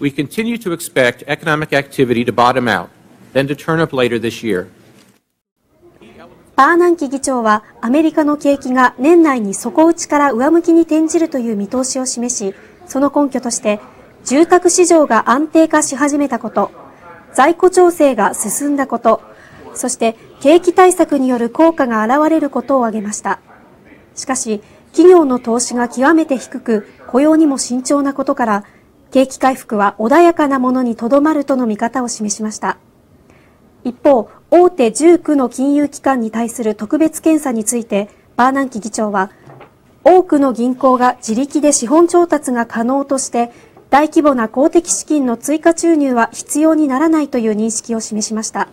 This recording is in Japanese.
we continue to expect economic activity to bottom out, then to turn up later this year. バーナンキ議長はアメリカの景気が年内に底打ちから上向きに転じるという見通しを示し、その根拠として住宅市場が安定化し始めたこと、在庫調整が進んだこと、そして景気対策による効果が現れることを挙げました。しかし、企業の投資が極めて低く、雇用にも慎重なことから、景気回復は穏やかなものにとどまるとの見方を示しました。一方、大手19の金融機関に対する特別検査について、バーナンキ議長は、多くの銀行が自力で資本調達が可能として、大規模な公的資金の追加注入は必要にならないという認識を示しました。